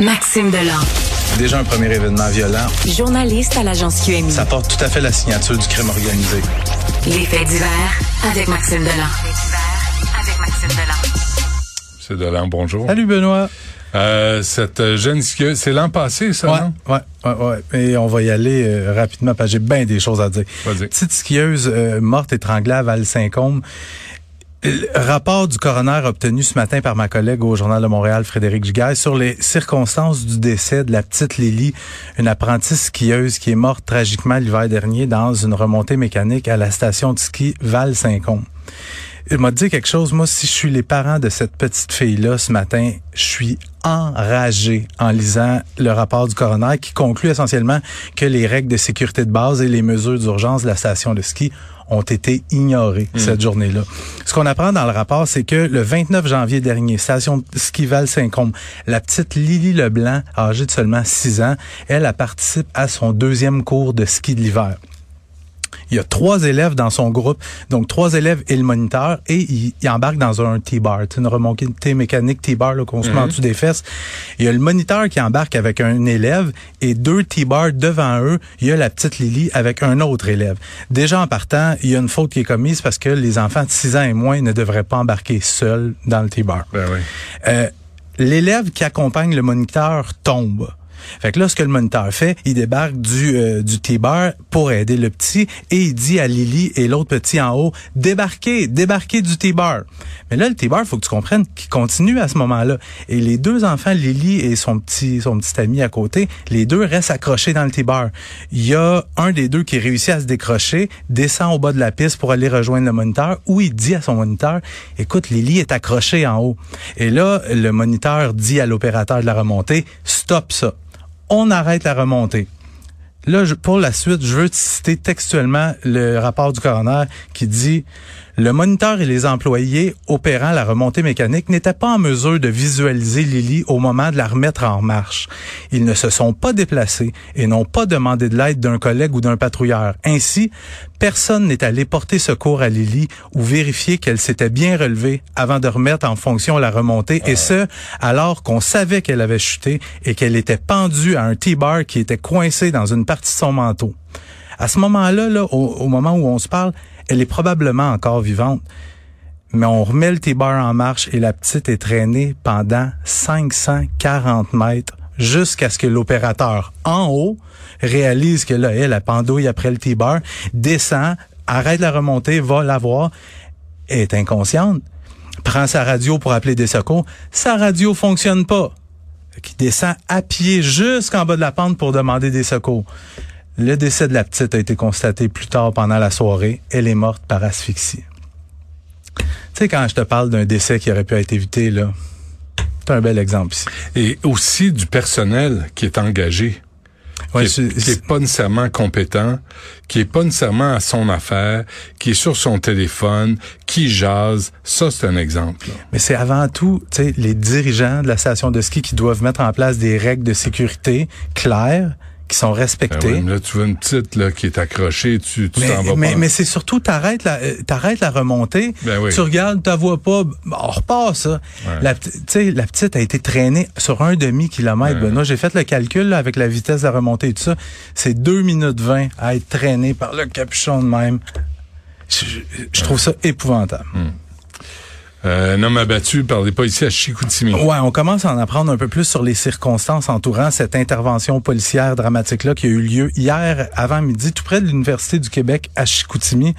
Maxime Delan. Déjà un premier événement violent. Journaliste à l'agence QMI. Ça porte tout à fait la signature du crime organisé. Les faits divers avec Maxime Delan. avec Maxime Delan. C'est Delan, bonjour. Salut Benoît. Euh, cette jeune skieuse, c'est l'an passé, ça, Ouais, non? ouais, ouais, ouais. Et on va y aller euh, rapidement parce que j'ai bien des choses à dire. Vas-y. Petite skieuse euh, morte étranglée à Val-Saint-Côme. Le rapport du coroner obtenu ce matin par ma collègue au Journal de Montréal, Frédéric Giguère, sur les circonstances du décès de la petite Lily, une apprentie skieuse qui est morte tragiquement l'hiver dernier dans une remontée mécanique à la station de ski Val-Saint-Côme. Il m'a dit quelque chose. Moi, si je suis les parents de cette petite fille-là ce matin, je suis enragé en lisant le rapport du coroner qui conclut essentiellement que les règles de sécurité de base et les mesures d'urgence de la station de ski ont été ignorées cette journée-là. Ce qu'on apprend dans le rapport, c'est que le 29 janvier dernier, station de ski Val-Saint-Côme, la petite Lily Leblanc, âgée de seulement 6 ans, elle, elle participe à son deuxième cours de ski de l'hiver. Il y a trois élèves dans son groupe, donc trois élèves et le moniteur, et il, il embarque dans un T-bar, une remontée mécanique T-bar qu'on se met en dessous des fesses. Il y a le moniteur qui embarque avec un élève et deux T-bars devant eux. Il y a la petite Lily avec un autre élève. Déjà en partant, il y a une faute qui est commise parce que les enfants de 6 ans et moins ne devraient pas embarquer seuls dans le T-bar. Ben oui. Euh, l'élève qui accompagne le moniteur tombe. Fait que là, ce que le moniteur fait, il débarque du, euh, du T-bar pour aider le petit et il dit à Lily et l'autre petit en haut, débarquez, débarquez du T-bar. Mais là, le T-bar, faut que tu comprennes qu'il continue à ce moment-là. Et les deux enfants, Lily et son petit, son petit ami à côté, les deux restent accrochés dans le T-bar. Il y a un des deux qui réussit à se décrocher, descend au bas de la piste pour aller rejoindre le moniteur, où il dit à son moniteur, écoute, Lily est accrochée en haut. Et là, le moniteur dit à l'opérateur de la remontée, stop ça on arrête la remontée. Là, pour la suite, je veux te citer textuellement le rapport du coroner qui dit le moniteur et les employés opérant la remontée mécanique n'étaient pas en mesure de visualiser Lily au moment de la remettre en marche. Ils ne se sont pas déplacés et n'ont pas demandé de l'aide d'un collègue ou d'un patrouilleur. Ainsi, personne n'est allé porter secours à Lily ou vérifier qu'elle s'était bien relevée avant de remettre en fonction la remontée et ce, alors qu'on savait qu'elle avait chuté et qu'elle était pendue à un T-bar qui était coincé dans une partie de son manteau. À ce moment-là, là, au, au moment où on se parle, elle est probablement encore vivante. Mais on remet le T-bar en marche et la petite est traînée pendant 540 mètres jusqu'à ce que l'opérateur en haut réalise que là, elle a pendouille après le T-bar, descend, arrête la remontée, va la voir, est inconsciente, prend sa radio pour appeler des secours, sa radio fonctionne pas qui descend à pied jusqu'en bas de la pente pour demander des secours. Le décès de la petite a été constaté plus tard pendant la soirée. Elle est morte par asphyxie. Tu sais, quand je te parle d'un décès qui aurait pu être évité, là, c'est un bel exemple ici. Et aussi du personnel qui est engagé. Ouais, qui, est, qui est pas nécessairement compétent, qui est pas nécessairement à son affaire, qui est sur son téléphone, qui jase. Ça, c'est un exemple. là. Mais c'est avant tout, tu sais, les dirigeants de la station de ski qui doivent mettre en place des règles de sécurité claires, qui sont Ben oui, mais là, tu vois une petite là, qui est accrochée, tu t'en vas mais, pas. mais c'est surtout, t'arrêtes la, euh, t'arrêtes la remontée, Ben oui. tu regardes, tu vois pas, on repart ça. Ouais. La, p'ti- tu sais, la petite a été traînée sur un demi-kilomètre. Ouais. J'ai fait le calcul là, avec la vitesse de la remontée et tout ça. C'est 2 minutes 20 à être traînée par le capuchon de même. Je, trouve ça épouvantable. Euh, un homme abattu par les policiers à Chicoutimi. Ouais, on commence à en apprendre un peu plus sur les circonstances entourant cette intervention policière dramatique-là qui a eu lieu hier avant midi, tout près de l'Université du Québec à Chicoutimi.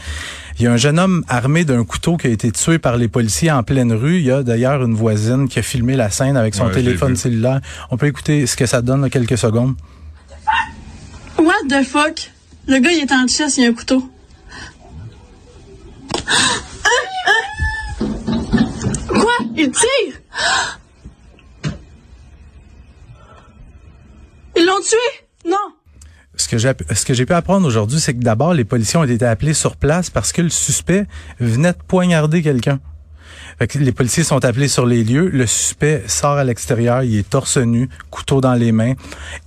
Il y a un jeune homme armé d'un couteau qui a été tué par les policiers en pleine rue. Il y a d'ailleurs une voisine qui a filmé la scène avec son Ouais, téléphone cellulaire. On peut écouter ce que ça donne, là, quelques secondes. What the fuck? Le gars, il est en chess, il a un couteau. Il tire? Ils l'ont tué? Non. Ce que j'ai ce que j'ai pu apprendre aujourd'hui, c'est que d'abord les policiers ont été appelés sur place parce que le suspect venait de poignarder quelqu'un. Fait que les policiers sont appelés sur les lieux. Le suspect sort à l'extérieur, il est torse nu, couteau dans les mains.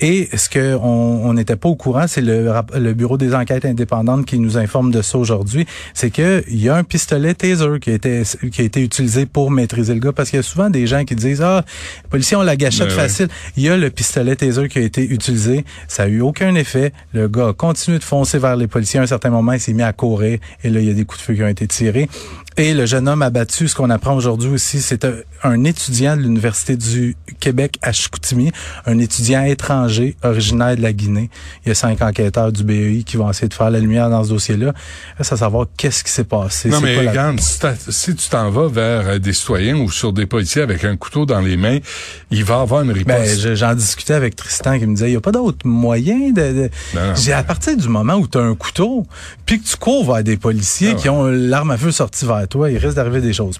Et ce que on n'était pas au courant, c'est le, bureau des enquêtes indépendantes qui nous informe de ça aujourd'hui, c'est que il y a un pistolet taser qui a été qui a été utilisé pour maîtriser le gars parce qu'il y a souvent des gens qui disent ah les policiers ont la gâchette Ben ouais. facile. Il y a le pistolet taser qui a été utilisé, ça a eu aucun effet. Le gars a continué de foncer vers les policiers. À un certain moment, il s'est mis à courir et là il y a des coups de feu qui ont été tirés. Et le jeune homme abattu, ce qu'on apprend aujourd'hui aussi, c'est un, un étudiant de l'Université du Québec à Chicoutimi, un étudiant étranger originaire de la Guinée. Il y a cinq enquêteurs du BEI qui vont essayer de faire la lumière dans ce dossier-là. Reste à savoir qu'est-ce qui s'est passé. Non, mais la- regarde, si, tu t'en vas vers euh, des citoyens ou sur des policiers avec un couteau dans les mains, il va avoir une. Ben, je- j'en discutais avec Tristan qui me disait, il n'y a pas d'autre moyen de... J'ai à partir du moment où tu as un couteau, puis que tu cours vers des policiers Ah ouais. qui ont l'arme à feu sortie vers toi, il risque d'arriver des choses.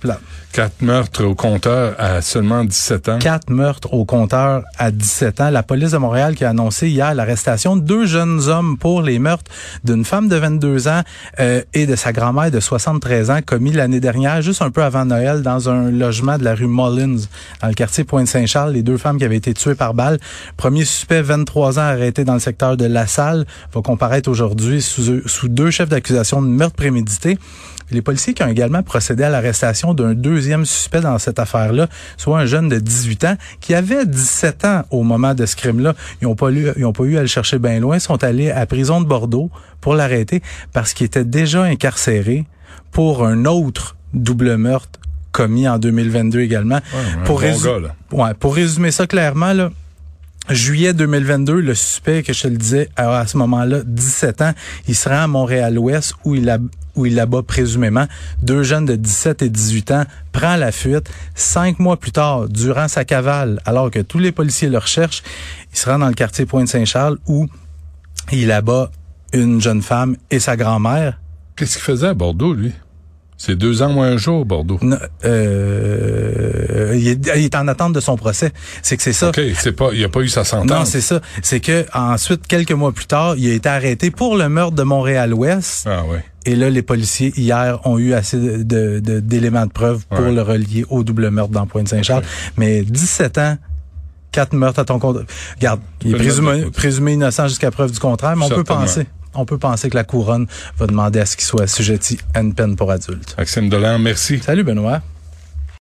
Quatre meurtres au compteur à seulement 17 ans. quatre meurtres au compteur à 17 ans. La police de Montréal qui a annoncé hier l'arrestation de deux jeunes hommes pour les meurtres d'une femme de 22 ans euh, et de sa grand-mère de 73 ans commis l'année dernière, juste un peu avant Noël, dans un logement de la rue Mullins, dans le quartier Pointe-Saint-Charles. Les deux femmes qui avaient été tuées par balle. Premier suspect, 23 ans, arrêté dans le secteur de La Salle, va comparaître aujourd'hui sous, sous deux chefs d'accusation de meurtre prémédité. Les policiers qui ont également procédé à l'arrestation d'un deuxième suspect dans cette affaire-là, soit un jeune de 18 ans qui avait 17 ans au moment de ce crime-là. Ils n'ont pas, eu- ils ont pas eu à le chercher bien loin, sont allés à la prison de Bordeaux pour l'arrêter parce qu'il était déjà incarcéré pour un autre double meurtre commis en 2022 également. pour, bon résu- gars, là. ouais, pour résumer ça clairement, là, Juillet 2022, le suspect, que je te le disais, a à ce moment-là 17 ans. Il se rend à Montréal-Ouest où il, a, où il abat présumément deux jeunes de 17 et 18 ans, prend la fuite. Cinq mois plus tard, durant sa cavale, alors que tous les policiers le recherchent, il se rend dans le quartier Pointe-Saint-Charles où il abat une jeune femme et sa grand-mère. Qu'est-ce qu'il faisait à Bordeaux, lui? C'est deux ans moins un jour, Bordeaux. Non, euh, il, est, il est en attente de son procès. C'est que c'est ça. OK, c'est pas, il a pas eu sa sentence. Non, c'est ça. C'est que ensuite, quelques mois plus tard, il a été arrêté pour le meurtre de Montréal-Ouest. Ah ouais. Et là, les policiers, hier, ont eu assez de- de- de- d'éléments de, preuve pour Ouais. le relier au double meurtre dans Pointe-Saint-Charles. Mais 17 ans, quatre meurtres à ton compte. Regarde, il est présumé, innocent jusqu'à preuve du contraire, mais on peut penser. On peut penser que la couronne va demander à ce qu'il soit assujetti à une peine pour adulte. Maxime Delan, merci. Salut Benoît.